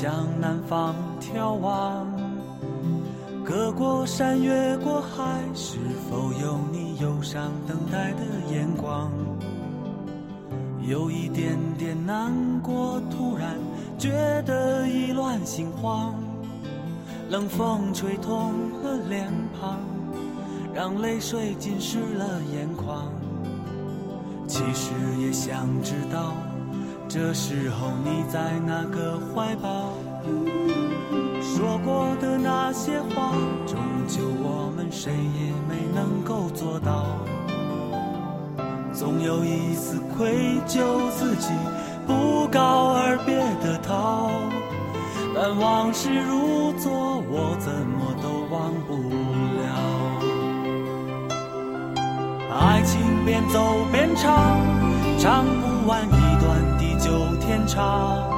向南方眺望。隔过山，越过海，是否有你忧伤等待的眼光？有一点点难过，突然觉得意乱心慌。冷风吹痛了脸庞，让泪水浸湿了眼眶。其实也想知道，这时候你在哪个怀抱？说过的那些话，终究我们谁也没能够做到。总有一丝愧疚，自己不告而别的逃。但往事如昨，我怎么都忘不了。爱情边走边唱，唱不完一段地久天长。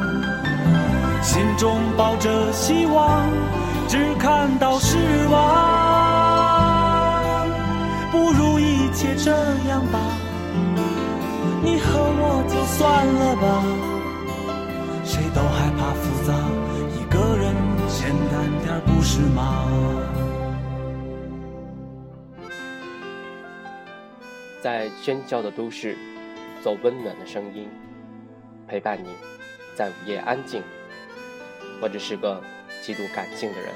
心中抱着希望，只看到失望。不如一切这样吧，你和我就算了吧，谁都害怕复杂，一个人简单点。不是吗？在喧嚣的都市，做温暖的声音，陪伴你，在午夜安静。我只是个极度感性的人。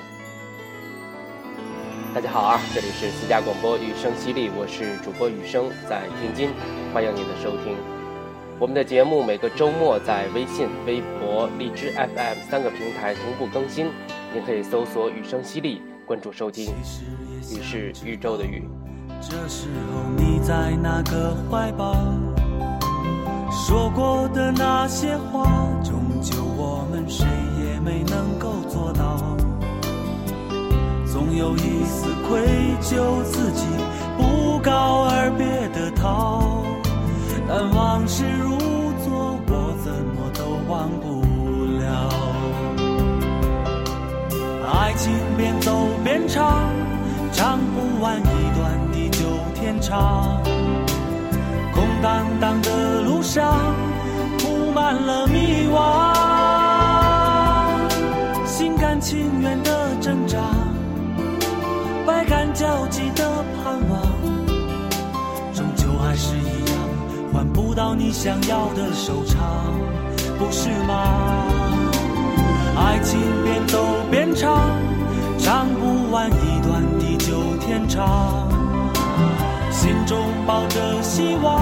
大家好啊，这里是私家广播雨声犀利，我是主播雨声，在天津，欢迎您的收听。我们的节目每个周末在微信、微博、荔枝 FM 三个平台同步更新。您可以搜索“雨声犀利”，关注收听。雨是宇宙的雨。这时候你在哪个怀抱？说过的那些话，终究我们是没能够做到。总有一丝愧疚，自己不告而别的逃。但往事如昨，我怎么都忘不了。爱情边走边唱，唱不完一段地久天长。空荡荡的路上，铺满了迷惘。焦急的盼望，终究还是一样，换不到你想要的收场，不是吗？爱情边走边唱，唱不完一段地久天长。心中抱着希望，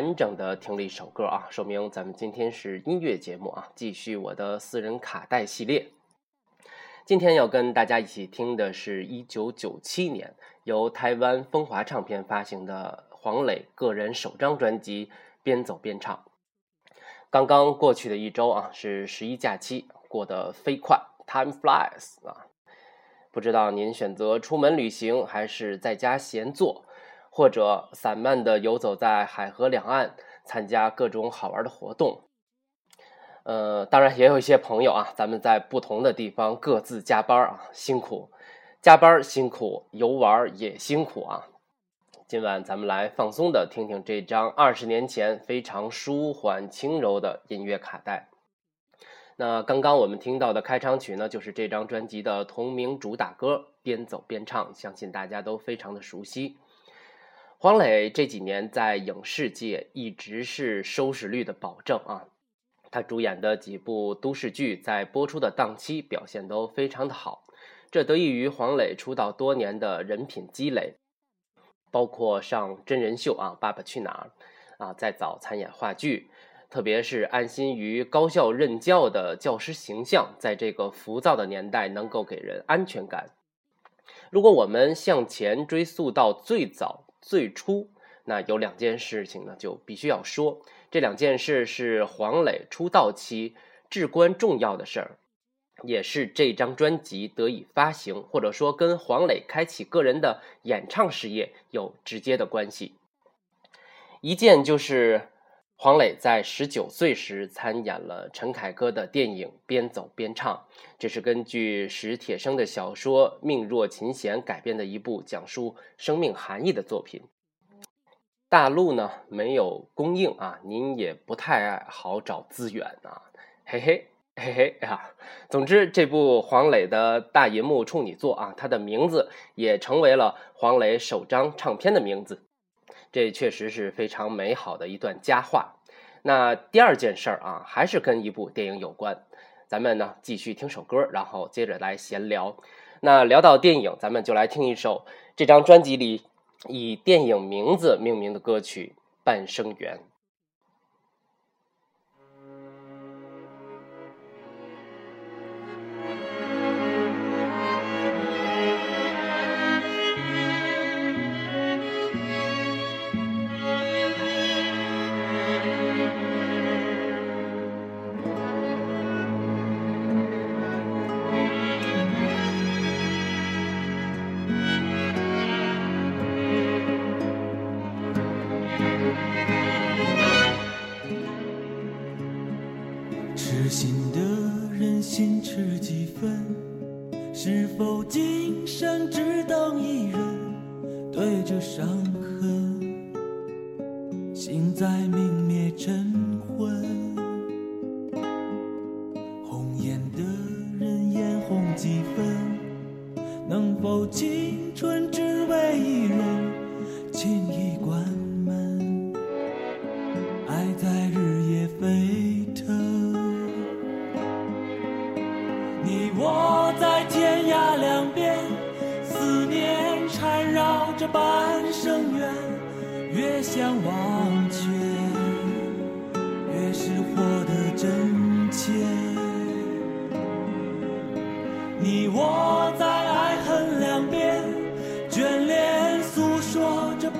完整的听了一首歌啊，说明咱们今天是音乐节目啊，继续我的私人卡带系列。今天要跟大家一起听的是一九九七年由台湾风华唱片发行的黄磊个人首张专辑《边走边唱》。刚刚过去的一周啊，是十一假期过得飞快，Time flies 啊。不知道您选择出门旅行，还是在家闲坐，或者散漫地游走在海河两岸，参加各种好玩的活动。呃，当然也有一些朋友啊，咱们在不同的地方各自加班啊，辛苦，加班辛苦，游玩也辛苦啊。今晚咱们来放松的听听这张二十年前非常舒缓轻柔的音乐卡带。那刚刚我们听到的开场曲呢，就是这张专辑的同名主打歌《边走边唱》，相信大家都非常的熟悉。黄磊这几年在影视界一直是收视率的保证啊，他主演的几部都市剧在播出的档期表现都非常的好，这得益于黄磊出道多年的人品积累，包括上真人秀啊《爸爸去哪儿》，啊再早参演话剧。特别是安心于高校任教的教师形象，在这个浮躁的年代能够给人安全感。如果我们向前追溯到最早最初，那有两件事情呢，就必须要说。这两件事是黄磊出道期至关重要的事儿，也是这张专辑得以发行，或者说跟黄磊开启个人的演唱事业有直接的关系。一件就是。黄磊在十九岁时参演了陈凯歌的电影《边走边唱》，这是根据史铁生的小说《命若琴弦》改编的一部讲述生命含义的作品。大陆呢没有公映啊，您也不太好找资源啊，嘿嘿嘿嘿呀。总之，这部黄磊的大银幕处女作啊，他的名字也成为了黄磊首张唱片的名字。这确实是非常美好的一段佳话。那第二件事儿啊，还是跟一部电影有关。咱们呢继续听首歌，然后接着来闲聊。那聊到电影，咱们就来听一首这张专辑里以电影名字命名的歌曲《半生缘》。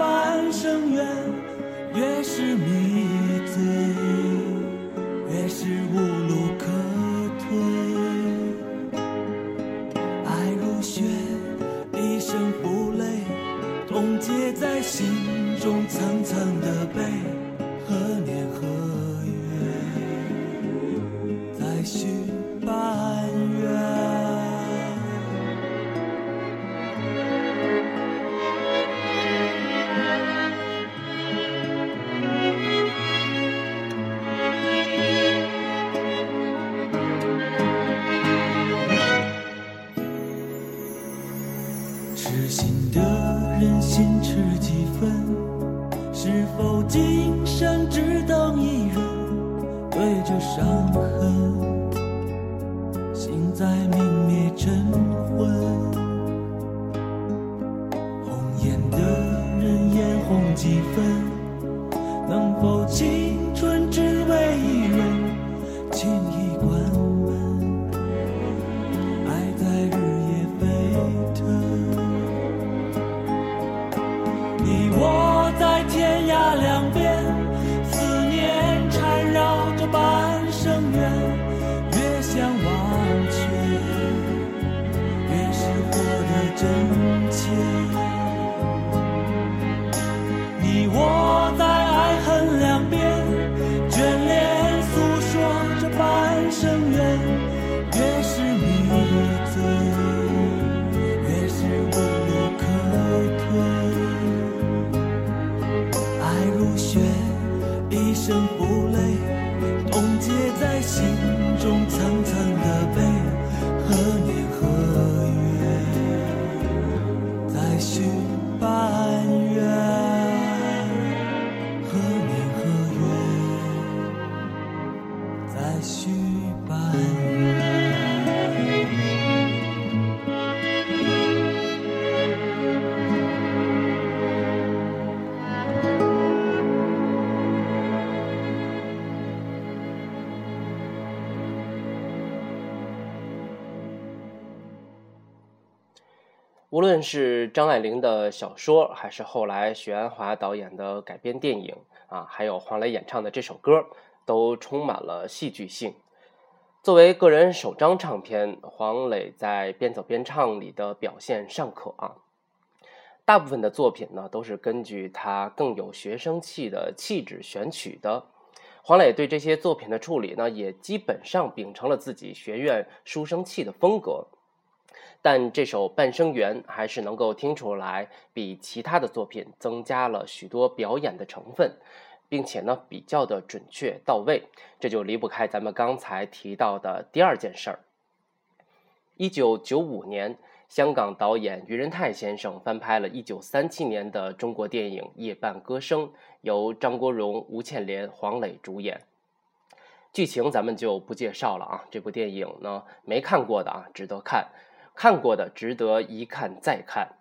半生缘，越是迷。无论是张爱玲的小说，还是后来许鞍华导演的改编电影啊，还有黄磊演唱的这首歌，都充满了戏剧性。作为个人首张唱片，黄磊在边走边唱里的表现尚可啊。大部分的作品呢，都是根据他更有学生气的气质选取的。黄磊对这些作品的处理呢，也基本上秉承了自己学院书生气的风格。但这首《半生缘》还是能够听出来，比其他的作品增加了许多表演的成分，并且呢比较的准确到位。这就离不开咱们刚才提到的第二件事儿。一九九五年，香港导演余仁泰先生翻拍了一九三七年的中国电影《夜半歌声》，由张国荣、吴倩莲、黄磊主演。剧情咱们就不介绍了啊，这部电影呢没看过的啊，值得看。看过的值得一看再看。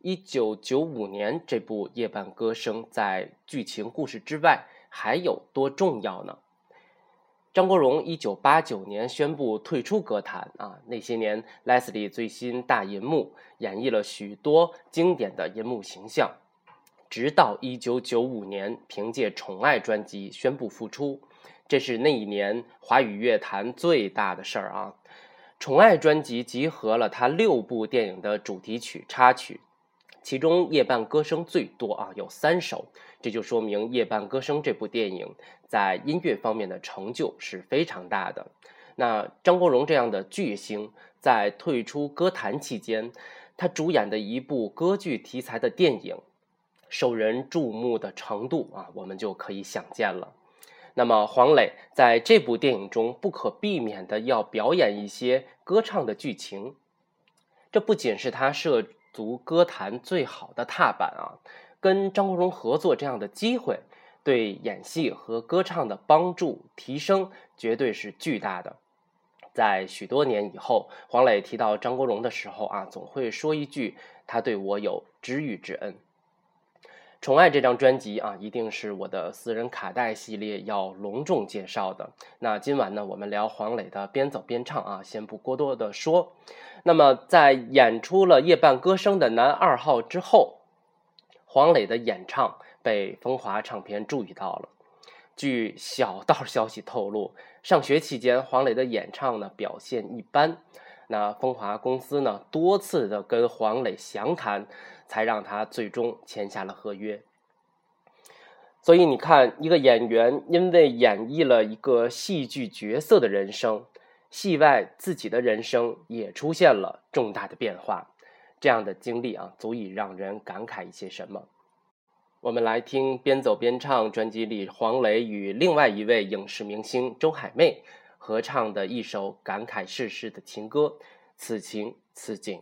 一九九五年这部《夜半歌声》在剧情故事之外还有多重要呢？张国荣一九八九年宣布退出歌坛啊，那些年 Leslie 最新大银幕演绎了许多经典的银幕形象，直到一九九五年凭借《宠爱》专辑宣布复出，这是那一年华语乐坛最大的事儿啊。《宠爱》专辑集合了他六部电影的主题曲、插曲，其中《夜半歌声》最多啊，有三首，这就说明《夜半歌声》这部电影在音乐方面的成就是非常大的。那张国荣这样的巨星在退出歌坛期间，他主演的一部歌剧题材的电影，受人注目的程度啊，我们就可以想见了。那么黄磊在这部电影中不可避免的要表演一些歌唱的剧情，这不仅是他涉足歌坛最好的踏板啊，跟张国荣合作这样的机会，对演戏和歌唱的帮助提升绝对是巨大的。在许多年以后，黄磊提到张国荣的时候啊，总会说一句：“他对我有知遇之恩。”《宠爱》这张专辑啊，一定是我的私人卡带系列要隆重介绍的。那今晚呢，我们聊黄磊的边走边唱啊，先不过多的说。那么，在演出了《夜半歌声》的男二号之后，黄磊的演唱被风华唱片注意到了。据小道消息透露，上学期间黄磊的演唱呢表现一般，那风华公司呢多次的跟黄磊详谈。才让他最终签下了合约。所以你看，一个演员因为演绎了一个戏剧角色的人生，戏外自己的人生也出现了重大的变化。这样的经历啊，足以让人感慨一些什么。我们来听《边走边唱》专辑里黄磊与另外一位影视明星周海媚合唱的一首感慨世事的情歌《此情此景》。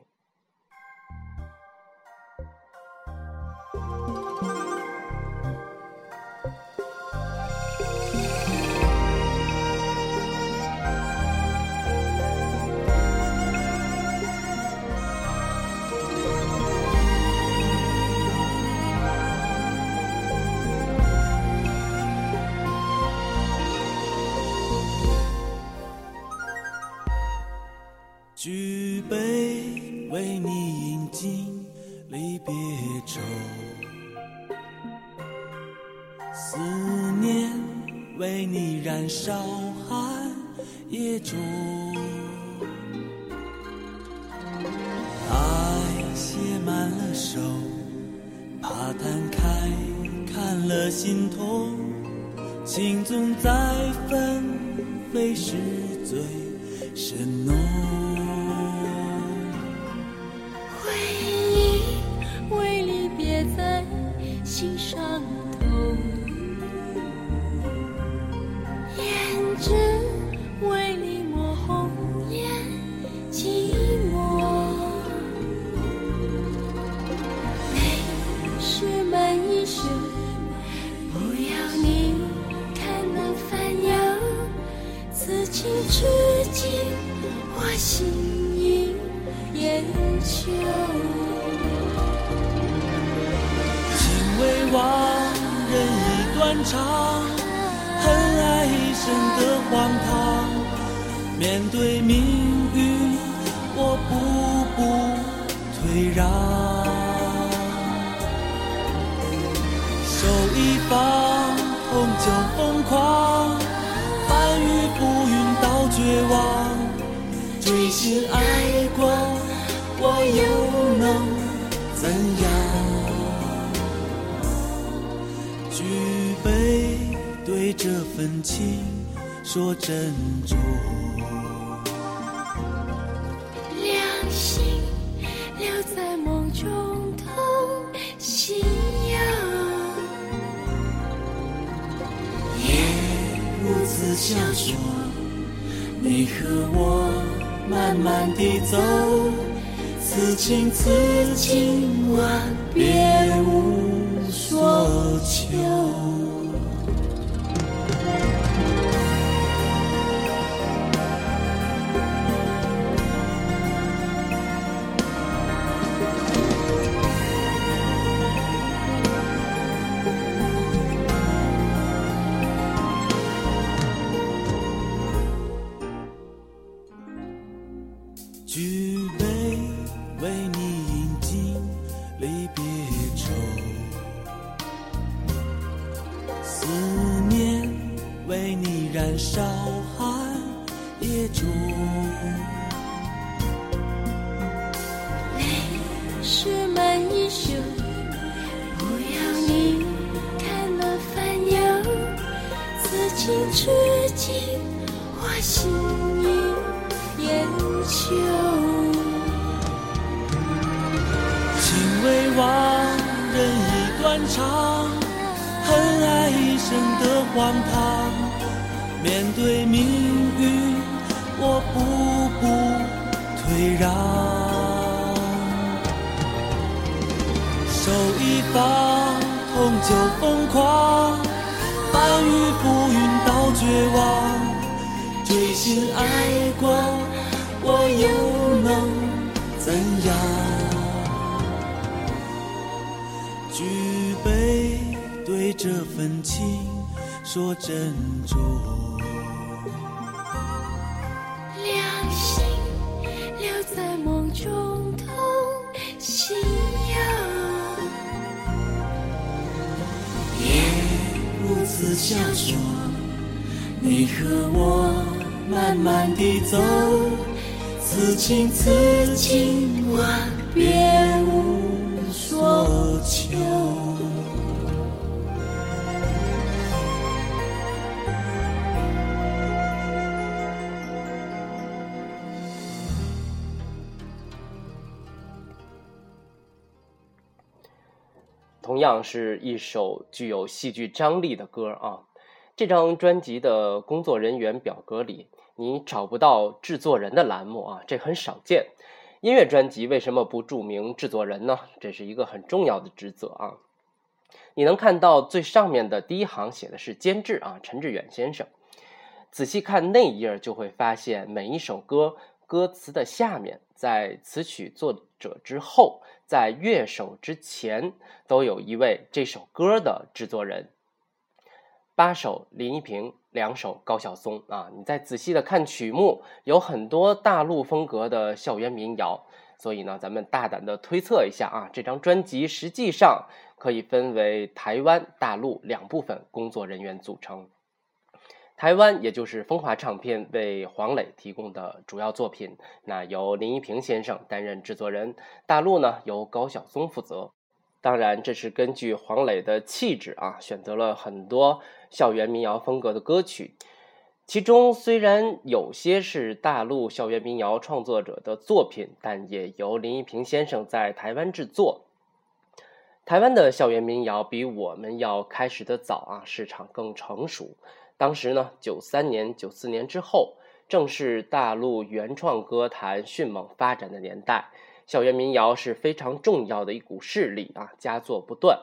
举杯为你饮尽离别愁，思念为你燃烧寒夜中，爱写满了手，怕摊开看了心痛，情总在纷飞时最深浓。这份情说珍重两心留在梦中同心游夜如此相说你和我慢慢地走此情此景我别无所求。尝恨爱一生的荒唐，面对命运，我步步退让。手一放，痛就疯狂，翻云覆云到绝望。追寻爱过，我又这份情。说珍重，两心留在梦中同心游，夜如此相说，你和我慢慢地走，此情此景，万别一样是一首具有戏剧张力的歌啊！这张专辑的工作人员表格里，你找不到制作人的栏目啊，这很少见。音乐专辑为什么不注明制作人呢？这是一个很重要的职责啊！你能看到最上面的第一行写的是监制啊，陈志远先生。仔细看那一页，就会发现每一首歌歌词的下面，在词曲作者之后。在乐手之前，都有一位这首歌的制作人。八首林依萍，两首高晓松啊！你再仔细的看曲目，有很多大陆风格的校园民谣。所以呢，咱们大胆的推测一下啊，这张专辑实际上可以分为台湾、大陆两部分工作人员组成。台湾也就是风华唱片为黄磊提供的主要作品，那由林依萍先生担任制作人；大陆呢由高晓松负责。当然，这是根据黄磊的气质啊，选择了很多校园民谣风格的歌曲。其中虽然有些是大陆校园民谣创作者的作品，但也由林依萍先生在台湾制作。台湾的校园民谣比我们要开始的早啊，市场更成熟。当时呢，九三年、九四年之后，正是大陆原创歌坛迅猛发展的年代，校园民谣是非常重要的一股势力啊，佳作不断。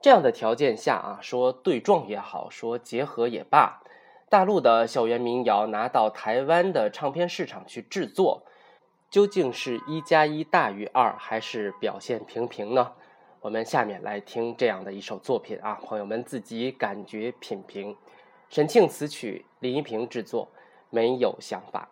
这样的条件下啊，说对撞也好，说结合也罢，大陆的校园民谣拿到台湾的唱片市场去制作，究竟是一加一大于二，还是表现平平呢？我们下面来听这样的一首作品啊，朋友们自己感觉品评。沈庆词曲，林依萍制作，没有想法。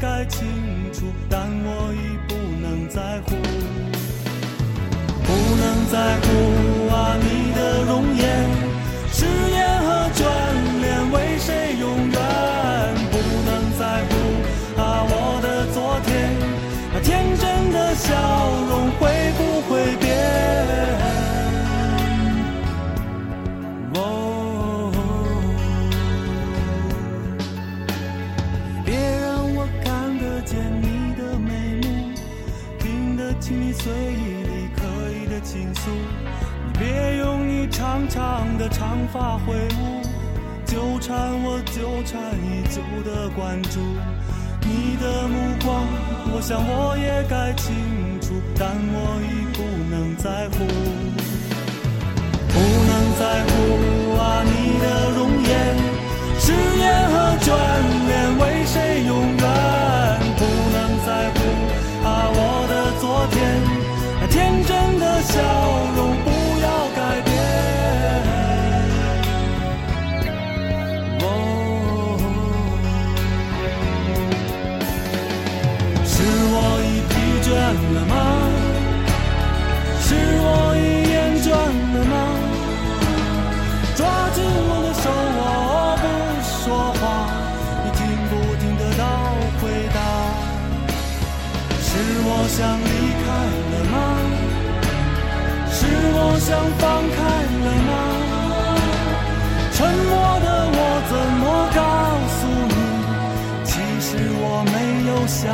该清楚，但我已不能在乎，不能在乎啊你的容颜，誓言和眷恋为谁永远？不能在乎啊我的昨天，那天真的笑。长的长发挥舞，纠缠我纠缠已久的关注。你的目光，我想我也该清楚，但我已不能在乎。不能在乎啊你的容颜，誓言和眷恋为谁永远？不能在乎啊我的昨天，那天真的笑容了吗？是我已厌倦了吗？抓紧我的手，我不说话，你听不听得到回答？是我想离开了吗？是我想放开了吗？沉默的我怎么告诉你？其实我没有想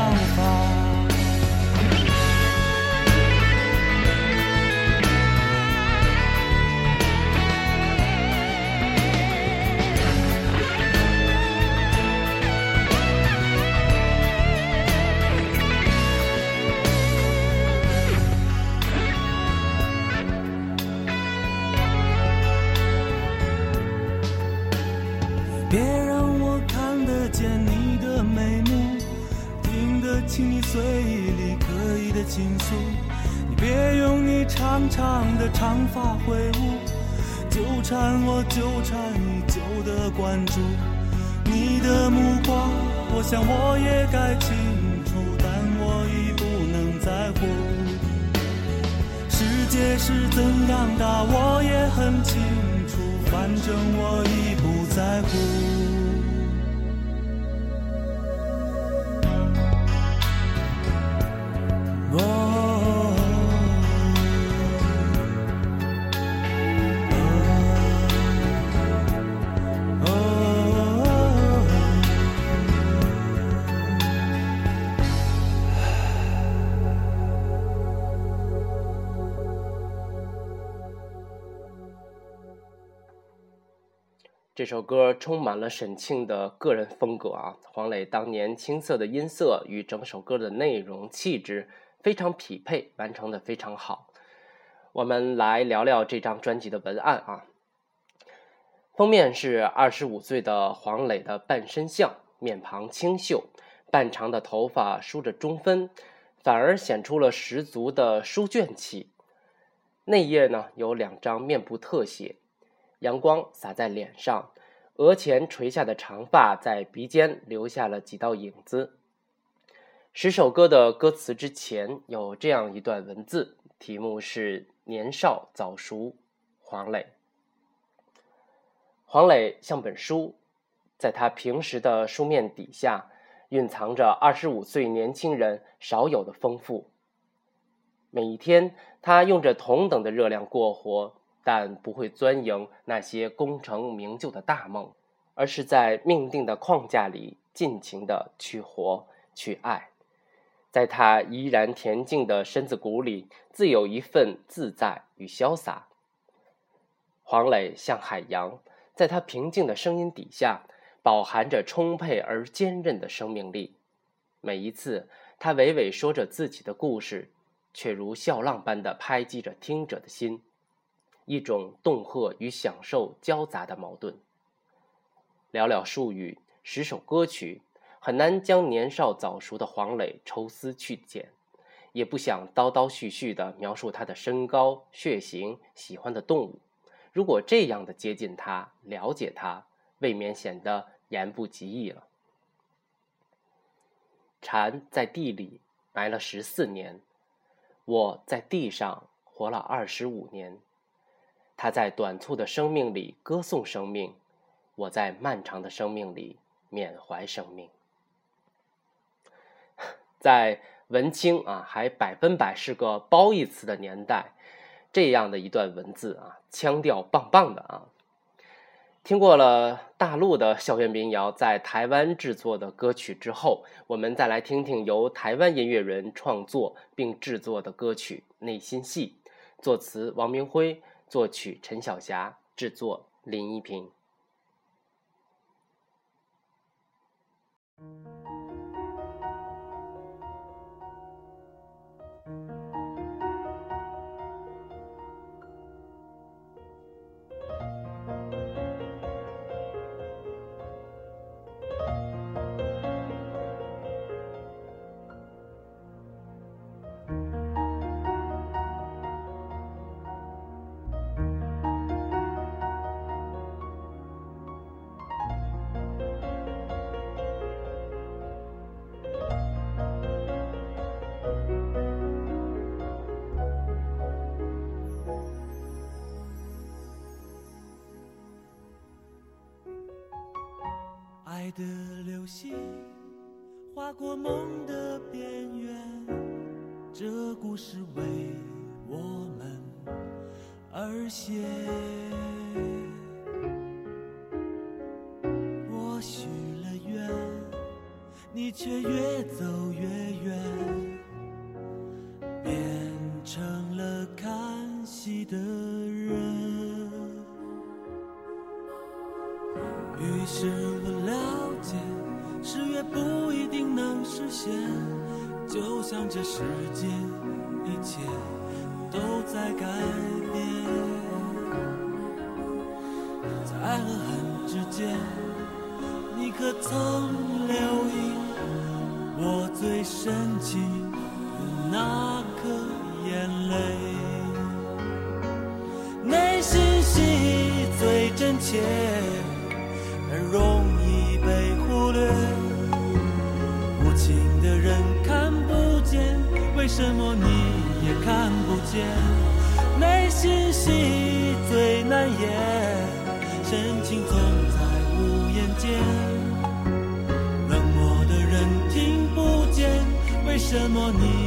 倾诉。你别用你长长的长发挥舞，纠缠我纠缠已久的关注。你的目光，我想我也该清楚，但我已不能在乎。世界是怎样大，我也很清楚，反正我已不在乎。这首歌充满了沈庆的个人风格啊，黄磊当年青涩的音色与整首歌的内容气质非常匹配，完成的非常好。我们来聊聊这张专辑的文案啊。封面是二十五岁的黄磊的半身像，面庞清秀，半长的头发梳着中分，反而显出了十足的书卷气。内页呢有两张面部特写，阳光洒在脸上，额前垂下的长发在鼻尖留下了几道影子。十首歌的歌词之前有这样一段文字，题目是“年少早熟”，黄磊。黄磊像本书，在他平时的书面底下，蕴藏着二十五岁年轻人少有的丰富。每一天，他用着同等的热量过活，但不会钻营那些功成名就的大梦，而是在命定的框架里尽情的去活、去爱。在他依然恬静的身子骨里，自有一份自在与潇洒。黄磊像海洋，在他平静的声音底下，饱含着充沛而坚韧的生命力。每一次，他娓娓说着自己的故事，却如笑浪般的拍击着听者的心，一种恫吓与享受交杂的矛盾。寥寥数语，十首歌曲，很难将年少早熟的黄磊抽丝去剪，也不想叨叨絮絮地描述他的身高、血型、喜欢的动物。如果这样的接近他、了解他，未免显得言不及义了。蝉在地里埋了十四年，我在地上活了二十五年。他在短促的生命里歌颂生命，我在漫长的生命里缅怀生命。在文青啊还百分百是个褒义词的年代，这样的一段文字啊，腔调棒棒的啊。听过了大陆的校园民谣在台湾制作的歌曲之后，我们再来听听由台湾音乐人创作并制作的歌曲《内心戏》，作词王明辉，作曲陈晓霞，制作林依萍。你却越走越远，变成了看戏的人。于是我了解，誓约不一定能实现，就像这世界一切都在改变，在爱和恨之间，你可曾留意我最深情的那颗眼泪？内心戏最真切。什么你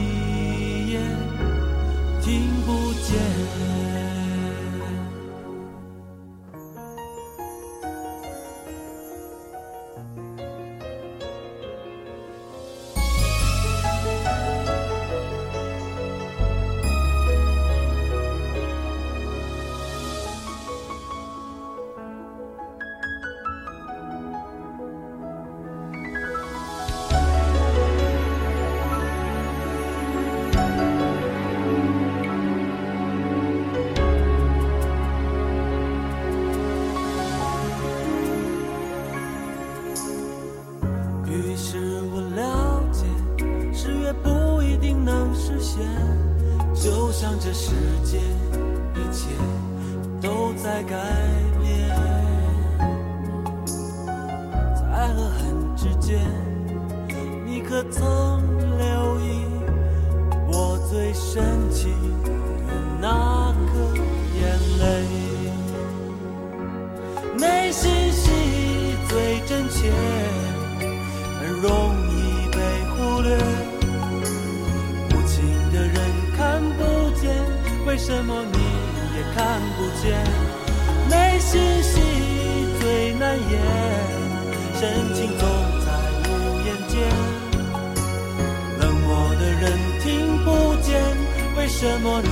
什么你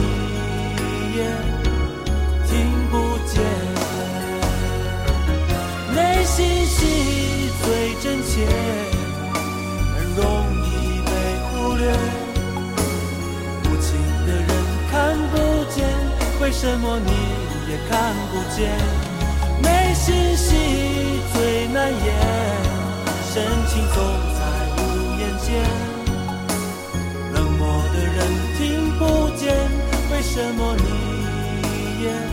也听不见，内心戏最真切，很容易被忽略，无情的人看不见，为什么你也看不见，内心戏最难演，深情总在无言间。什么你也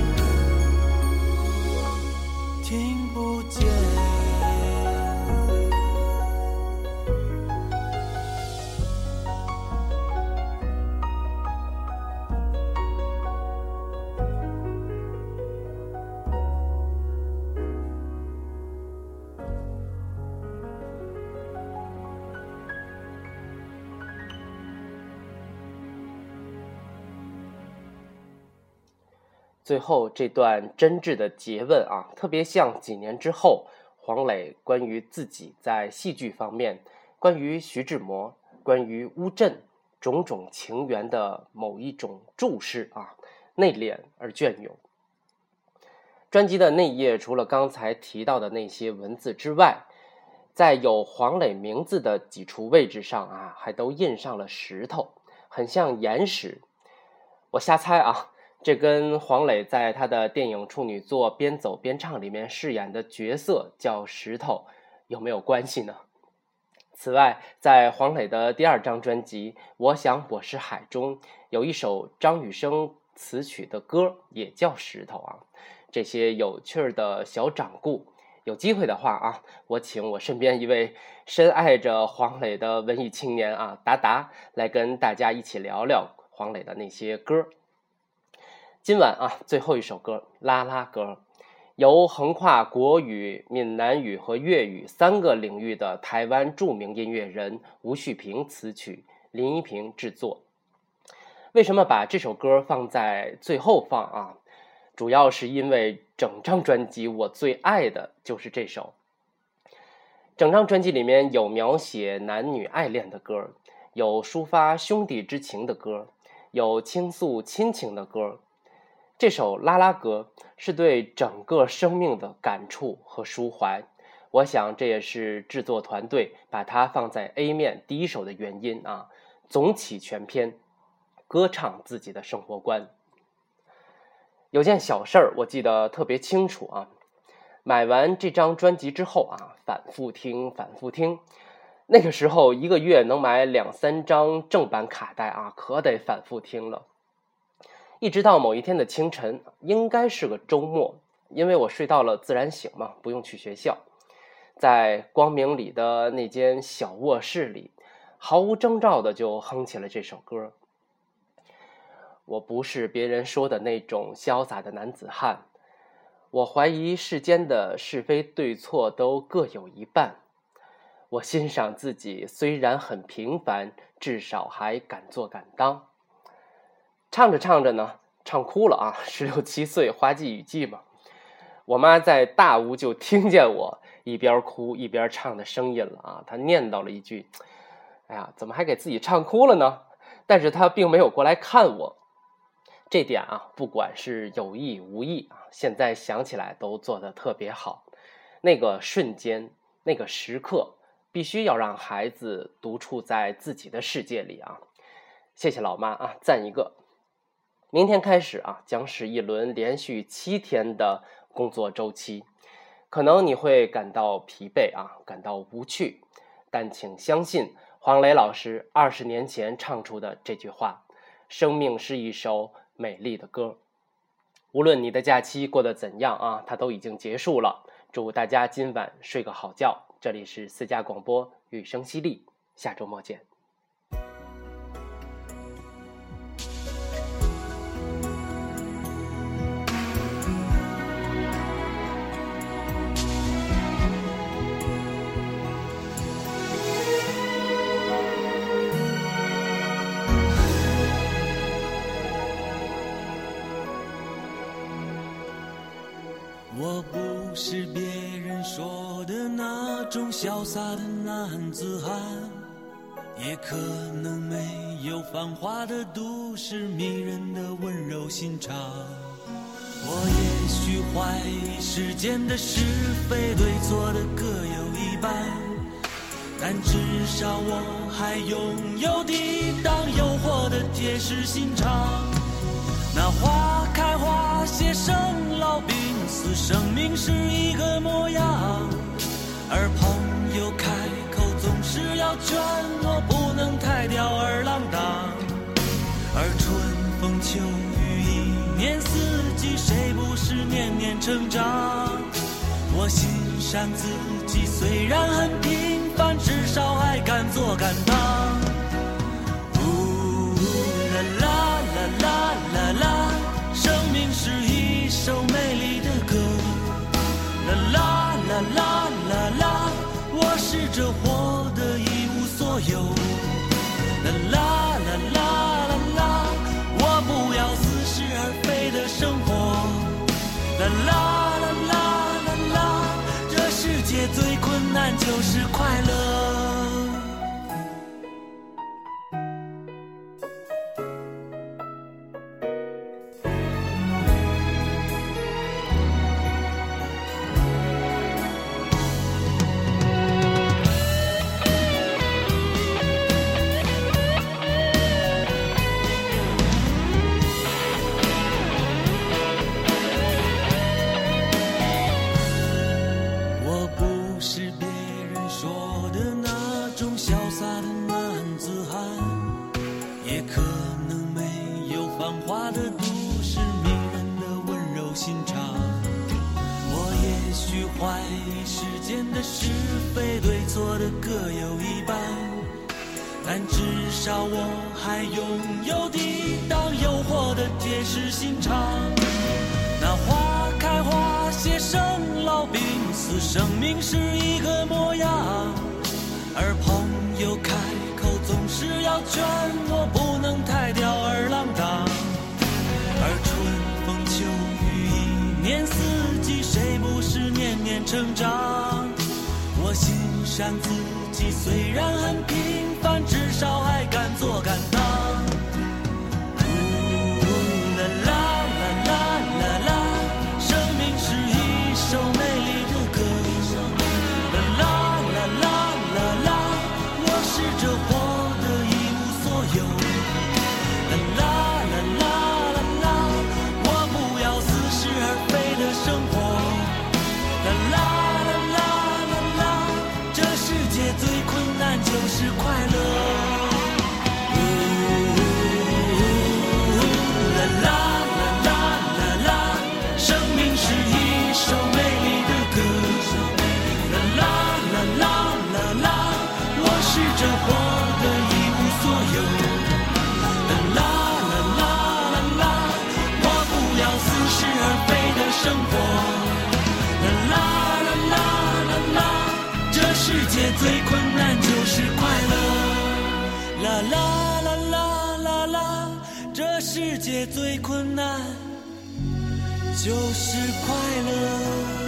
最后这段真挚的诘问啊，特别像几年之后黄磊关于自己在戏剧方面、关于徐志摩、关于乌镇种种情缘的某一种注释啊，内敛而隽永。专辑的内页除了刚才提到的那些文字之外，在有黄磊名字的几处位置上啊，还都印上了石头，很像岩石。我瞎猜啊。这跟黄磊在他的电影处女作《边走边唱》里面饰演的角色叫石头有没有关系呢？此外，在黄磊的第二张专辑《我想我是海》中，有一首张雨生词曲的歌也叫《石头》啊。这些有趣儿的小掌故，有机会的话啊，我请我身边一位深爱着黄磊的文艺青年啊，达达来跟大家一起聊聊黄磊的那些歌。今晚啊，最后一首歌《拉拉歌》，由横跨国语、闽南语和粤语三个领域的台湾著名音乐人吴旭平词曲，林依萍制作。为什么把这首歌放在最后放啊？主要是因为整张专辑我最爱的就是这首。整张专辑里面有描写男女爱恋的歌，有抒发兄弟之情的歌，有倾诉亲情的歌。这首《拉拉歌》是对整个生命的感触和抒怀，我想这也是制作团队把它放在 A 面第一首的原因啊。总起全篇，歌唱自己的生活观。有件小事儿我记得特别清楚啊，买完这张专辑之后啊，反复听，反复听。那个时候一个月能买两三张正版卡带啊，可得反复听了。一直到某一天的清晨，应该是个周末，因为我睡到了自然醒嘛，不用去学校，在光明里的那间小卧室里，毫无征兆的就哼起了这首歌。我不是别人说的那种潇洒的男子汉，我怀疑世间的是非对错都各有一半，我欣赏自己虽然很平凡，至少还敢做敢当。唱着唱着呢，唱哭了啊！十六七岁，花季雨季嘛。我妈在大屋就听见我一边哭一边唱的声音了啊！她念叨了一句：“哎呀，怎么还给自己唱哭了呢？”但是她并没有过来看我。这点啊，不管是有意无意啊，现在想起来都做得特别好。那个瞬间，那个时刻，必须要让孩子独处在自己的世界里啊！谢谢老妈啊，赞一个。明天开始啊，将是一轮连续七天的工作周期，可能你会感到疲惫啊，感到无趣，但请相信黄磊老师二十年前唱出的这句话：生命是一首美丽的歌。无论你的假期过得怎样啊，它都已经结束了。祝大家今晚睡个好觉。这里是私家广播，雨声淅沥，下周末见。繁华的都市迷人的温柔心肠。我也许怀疑世间的是非对错的各有一半，但至少我还拥有抵挡诱惑的铁石心肠。那花开花谢，生老病死，生命是一个模样。而朋友开口总是要劝我不能太吊儿郎当。秋雨，一年四季，谁不是年年成长？我欣赏自己，虽然很平凡，至少还敢做敢当。呜啦啦啦啦啦啦，生命是一首美丽的歌。啦啦啦啦啦啦，我试着活就是快乐。着啦啦啦啦啦，这世界最困难就是快乐。